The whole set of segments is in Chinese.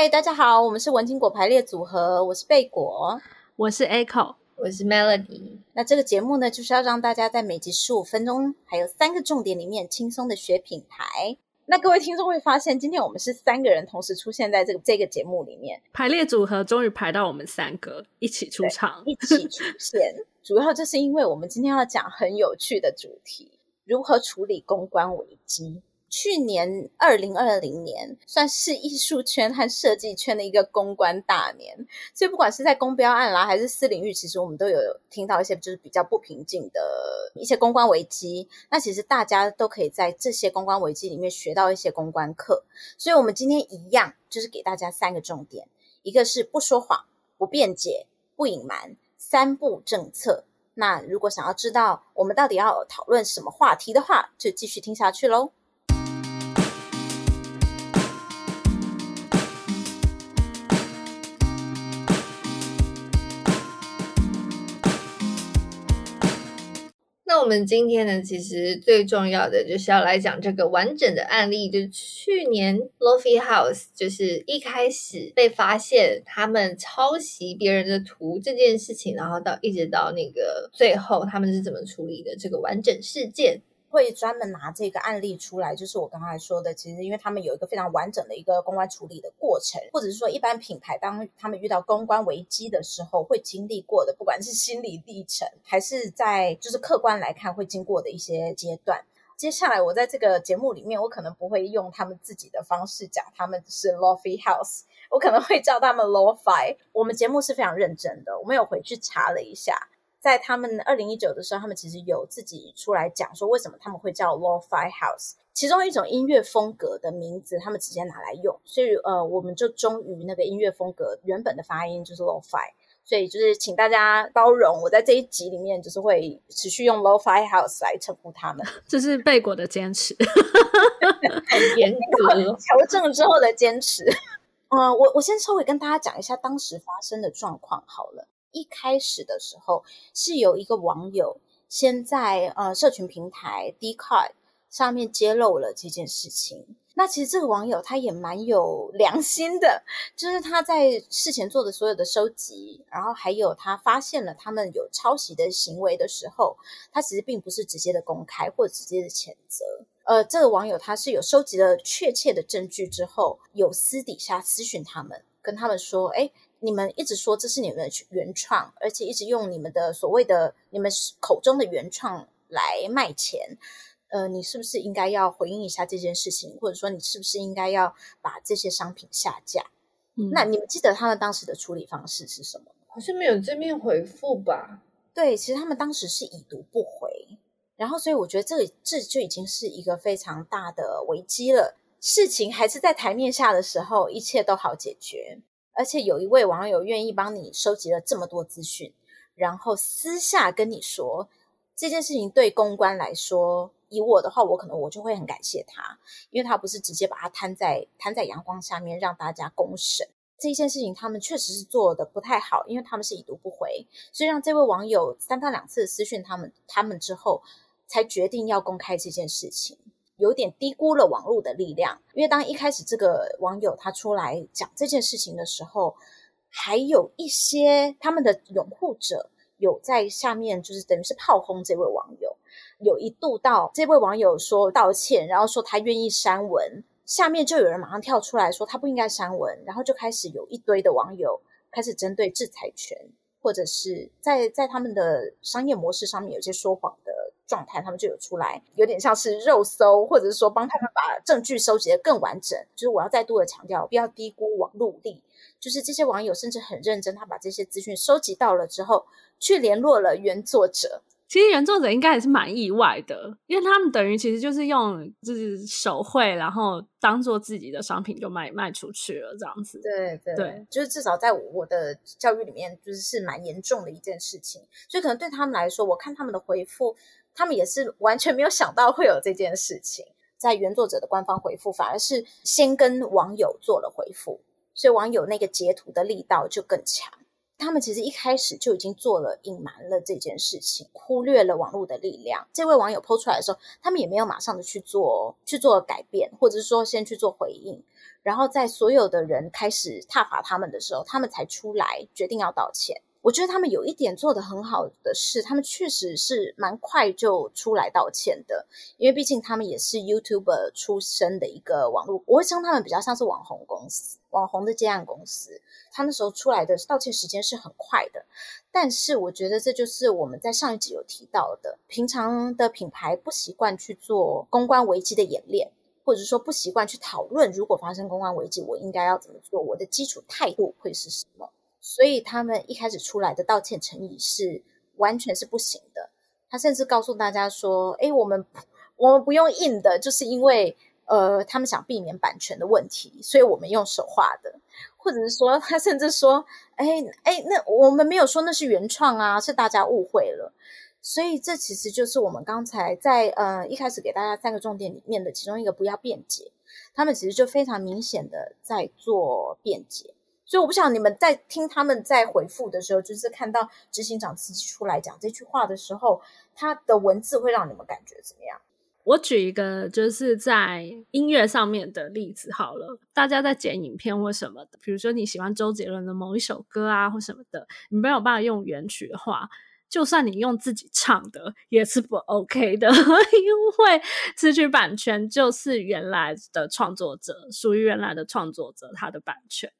嗨，大家好，我们是文青果排列组合，我是贝果，我是 Echo，我是 Melody。那这个节目呢，就是要让大家在每集十五分钟，还有三个重点里面轻松的学品牌。那各位听众会发现，今天我们是三个人同时出现在这个这个节目里面，排列组合终于排到我们三个一起出场，一起出现。主要就是因为我们今天要讲很有趣的主题：如何处理公关危机。去年二零二零年算是艺术圈和设计圈的一个公关大年，所以不管是在公标案啦，还是私领域，其实我们都有听到一些就是比较不平静的一些公关危机。那其实大家都可以在这些公关危机里面学到一些公关课。所以我们今天一样就是给大家三个重点：一个是不说谎、不辩解、不隐瞒，三不政策。那如果想要知道我们到底要讨论什么话题的话，就继续听下去喽。我们今天呢，其实最重要的就是要来讲这个完整的案例，就是去年 Lo-fi House 就是一开始被发现他们抄袭别人的图这件事情，然后到一直到那个最后他们是怎么处理的这个完整事件。会专门拿这个案例出来，就是我刚才说的，其实因为他们有一个非常完整的一个公关处理的过程，或者是说一般品牌当他们遇到公关危机的时候会经历过的，不管是心理历程，还是在就是客观来看会经过的一些阶段。接下来我在这个节目里面，我可能不会用他们自己的方式讲他们是 Lo-fi House，我可能会叫他们 Lo-fi。我们节目是非常认真的，我们有回去查了一下。在他们二零一九的时候，他们其实有自己出来讲说，为什么他们会叫 Lo-fi House，其中一种音乐风格的名字，他们直接拿来用，所以呃，我们就忠于那个音乐风格原本的发音就是 Lo-fi，所以就是请大家包容，我在这一集里面就是会持续用 Lo-fi House 来称呼他们，这是贝果的坚持，很严格，求证之后的坚持。嗯、呃，我我先稍微跟大家讲一下当时发生的状况好了。一开始的时候，是有一个网友先在呃社群平台 Dcard 上面揭露了这件事情。那其实这个网友他也蛮有良心的，就是他在事前做的所有的收集，然后还有他发现了他们有抄袭的行为的时候，他其实并不是直接的公开或直接的谴责。呃，这个网友他是有收集了确切的证据之后，有私底下私讯他们，跟他们说，哎。你们一直说这是你们的原创，而且一直用你们的所谓的你们口中的原创来卖钱，呃，你是不是应该要回应一下这件事情，或者说你是不是应该要把这些商品下架？嗯，那你们记得他们当时的处理方式是什么？好像没有正面回复吧？对，其实他们当时是已读不回，然后所以我觉得这这就已经是一个非常大的危机了。事情还是在台面下的时候，一切都好解决。而且有一位网友愿意帮你收集了这么多资讯，然后私下跟你说这件事情对公关来说，以我的话，我可能我就会很感谢他，因为他不是直接把它摊在摊在阳光下面让大家公审这一件事情，他们确实是做的不太好，因为他们是已读不回，所以让这位网友三番两次私讯他们，他们之后才决定要公开这件事情。有点低估了网络的力量，因为当一开始这个网友他出来讲这件事情的时候，还有一些他们的拥护者有在下面，就是等于是炮轰这位网友，有一度到这位网友说道歉，然后说他愿意删文，下面就有人马上跳出来说他不应该删文，然后就开始有一堆的网友开始针对制裁权，或者是在在他们的商业模式上面有些说谎的。状态，他们就有出来，有点像是肉搜，或者是说帮他们把证据收集的更完整。就是我要再度的强调，不要低估网路力。就是这些网友甚至很认真，他把这些资讯收集到了之后，去联络了原作者。其实原作者应该也是蛮意外的，因为他们等于其实就是用就是手绘，然后当做自己的商品就卖卖出去了这样子。对对对，就是至少在我的教育里面，就是是蛮严重的一件事情。所以可能对他们来说，我看他们的回复，他们也是完全没有想到会有这件事情。在原作者的官方回复，反而是先跟网友做了回复，所以网友那个截图的力道就更强。他们其实一开始就已经做了隐瞒了这件事情，忽略了网络的力量。这位网友 PO 出来的时候，他们也没有马上的去做去做改变，或者是说先去做回应。然后在所有的人开始挞伐他们的时候，他们才出来决定要道歉。我觉得他们有一点做得很好的是，他们确实是蛮快就出来道歉的，因为毕竟他们也是 YouTuber 出身的一个网络，我会称他们比较像是网红公司、网红的接案公司。他那时候出来的道歉时间是很快的，但是我觉得这就是我们在上一集有提到的，平常的品牌不习惯去做公关危机的演练，或者说不习惯去讨论，如果发生公关危机，我应该要怎么做，我的基础态度会是什么。所以他们一开始出来的道歉诚意是完全是不行的。他甚至告诉大家说：“诶，我们我们不用印的，就是因为呃，他们想避免版权的问题，所以我们用手画的。或者是说，他甚至说：诶诶，那我们没有说那是原创啊，是大家误会了。所以这其实就是我们刚才在呃一开始给大家三个重点里面的其中一个，不要辩解。他们其实就非常明显的在做辩解。”所以我不想你们在听他们在回复的时候，就是看到执行长自己出来讲这句话的时候，他的文字会让你们感觉怎么样？我举一个就是在音乐上面的例子好了，大家在剪影片或什么的，比如说你喜欢周杰伦的某一首歌啊或什么的，你没有办法用原曲的话，就算你用自己唱的也是不 OK 的，因为词曲版权就是原来的创作者属于原来的创作者他的版权。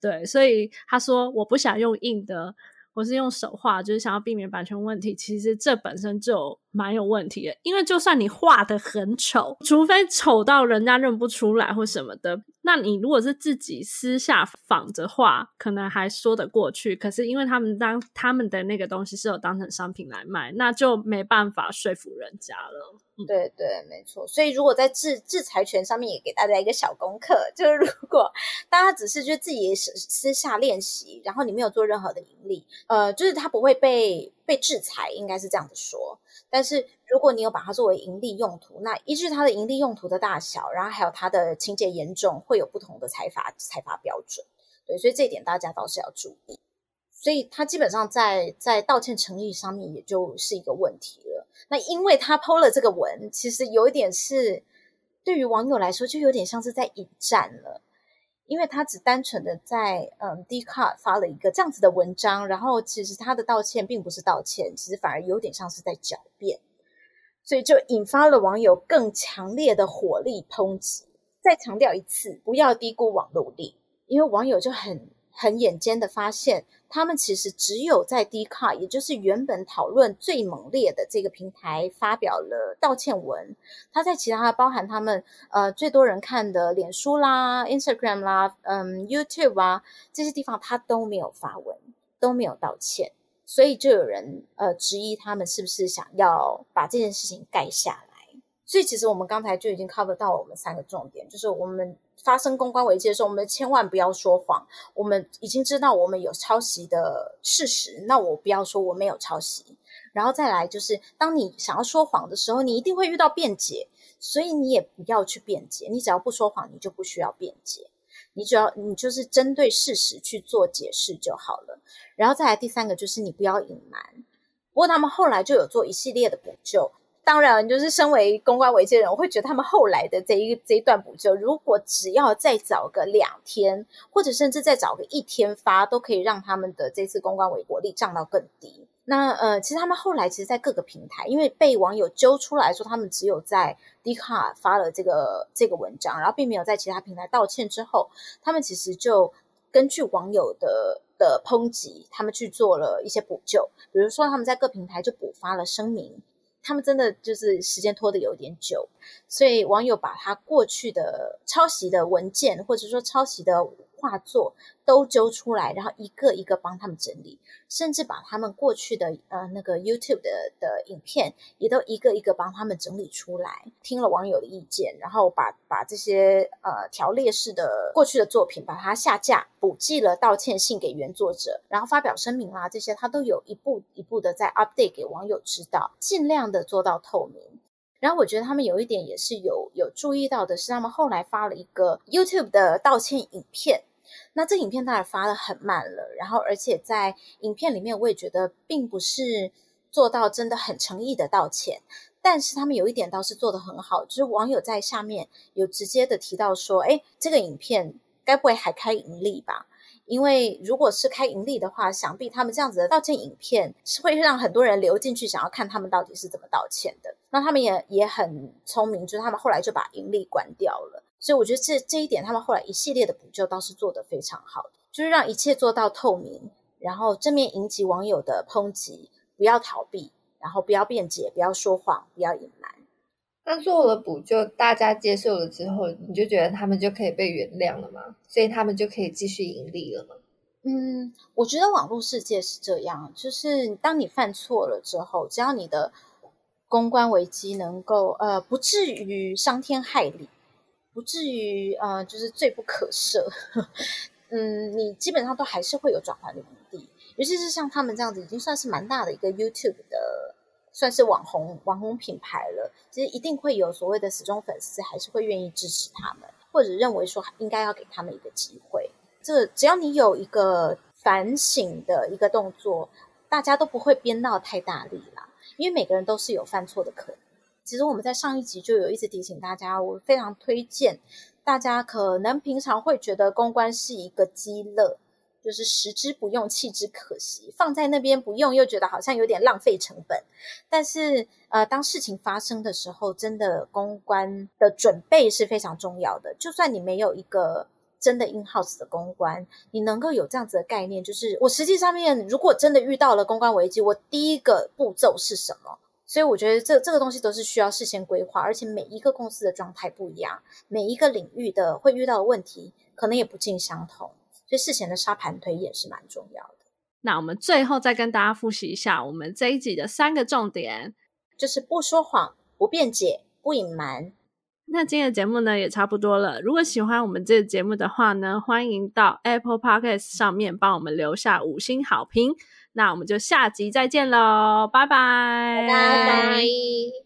对，所以他说我不想用印的，我是用手画，就是想要避免版权问题。其实这本身就蛮有问题的，因为就算你画的很丑，除非丑到人家认不出来或什么的，那你如果是自己私下仿着画，可能还说得过去。可是因为他们当他们的那个东西是有当成商品来卖，那就没办法说服人家了。对对，没错。所以如果在制制裁权上面也给大家一个小功课，就是如果大家只是就自己私下练习，然后你没有做任何的盈利，呃，就是他不会被被制裁，应该是这样子说。但是如果你有把它作为盈利用途，那依据它的盈利用途的大小，然后还有它的情节严重，会有不同的裁罚裁罚标准。对，所以这一点大家倒是要注意。所以他基本上在在道歉诚意上面，也就是一个问题了。那因为他抛了这个文，其实有一点是对于网友来说，就有点像是在引战了。因为他只单纯的在嗯 Dcard 发了一个这样子的文章，然后其实他的道歉并不是道歉，其实反而有点像是在狡辩，所以就引发了网友更强烈的火力抨击。再强调一次，不要低估网络力，因为网友就很很眼尖的发现。他们其实只有在 d c a r 也就是原本讨论最猛烈的这个平台发表了道歉文。他在其他包含他们呃最多人看的脸书啦、Instagram 啦、嗯 YouTube 啊这些地方，他都没有发文，都没有道歉。所以就有人呃质疑他们是不是想要把这件事情盖下来。所以其实我们刚才就已经 cover 到了我们三个重点，就是我们。发生公关危机的时候，我们千万不要说谎。我们已经知道我们有抄袭的事实，那我不要说我没有抄袭。然后再来就是，当你想要说谎的时候，你一定会遇到辩解，所以你也不要去辩解。你只要不说谎，你就不需要辩解。你只要你就是针对事实去做解释就好了。然后再来第三个就是你不要隐瞒。不过他们后来就有做一系列的补救。当然，就是身为公关危机的人，我会觉得他们后来的这一这一段补救，如果只要再早个两天，或者甚至再早个一天发，都可以让他们的这次公关危机火力降到更低。那呃，其实他们后来其实，在各个平台，因为被网友揪出来说他们只有在 Dcard 发了这个这个文章，然后并没有在其他平台道歉之后，他们其实就根据网友的的抨击，他们去做了一些补救，比如说他们在各平台就补发了声明。他们真的就是时间拖得有点久，所以网友把他过去的抄袭的文件，或者说抄袭的画作都揪出来，然后一个一个帮他们整理，甚至把他们过去的呃那个 YouTube 的的影片也都一个一个帮他们整理出来。听了网友的意见，然后把把这些呃条列式的过去的作品把它下架，补寄了道歉信给原作者，然后发表声明啊，这些他都有一步一步的在 update 给网友知道，尽量的做到透明。然后我觉得他们有一点也是有有注意到的是，他们后来发了一个 YouTube 的道歉影片。那这影片当然发得很慢了，然后而且在影片里面，我也觉得并不是做到真的很诚意的道歉。但是他们有一点倒是做得很好，就是网友在下面有直接的提到说：“哎，这个影片该不会还开盈利吧？因为如果是开盈利的话，想必他们这样子的道歉影片是会让很多人流进去，想要看他们到底是怎么道歉的。那他们也也很聪明，就是他们后来就把盈利关掉了。”所以我觉得这这一点，他们后来一系列的补救倒是做得非常好，就是让一切做到透明，然后正面迎击网友的抨击，不要逃避，然后不要辩解，不要说谎，不要隐瞒。那做了补救，大家接受了之后，你就觉得他们就可以被原谅了吗？所以他们就可以继续盈利了吗？嗯，我觉得网络世界是这样，就是当你犯错了之后，只要你的公关危机能够呃不至于伤天害理。不至于呃，就是罪不可赦。嗯，你基本上都还是会有转圜的余地，尤其是像他们这样子，已经算是蛮大的一个 YouTube 的，算是网红网红品牌了。其实一定会有所谓的死忠粉丝，还是会愿意支持他们，或者认为说应该要给他们一个机会。这只要你有一个反省的一个动作，大家都不会编闹太大力啦，因为每个人都是有犯错的可能。其实我们在上一集就有一直提醒大家，我非常推荐大家，可能平常会觉得公关是一个鸡肋，就是食之不用，弃之可惜，放在那边不用又觉得好像有点浪费成本。但是呃，当事情发生的时候，真的公关的准备是非常重要的。就算你没有一个真的 in house 的公关，你能够有这样子的概念，就是我实际上面如果真的遇到了公关危机，我第一个步骤是什么？所以我觉得这这个东西都是需要事先规划，而且每一个公司的状态不一样，每一个领域的会遇到的问题可能也不尽相同，所以事前的沙盘推演是蛮重要的。那我们最后再跟大家复习一下我们这一集的三个重点，就是不说谎、不辩解、不隐瞒。那今天的节目呢也差不多了，如果喜欢我们这个节目的话呢，欢迎到 Apple Podcast 上面帮我们留下五星好评。那我们就下集再见喽，拜拜，拜拜。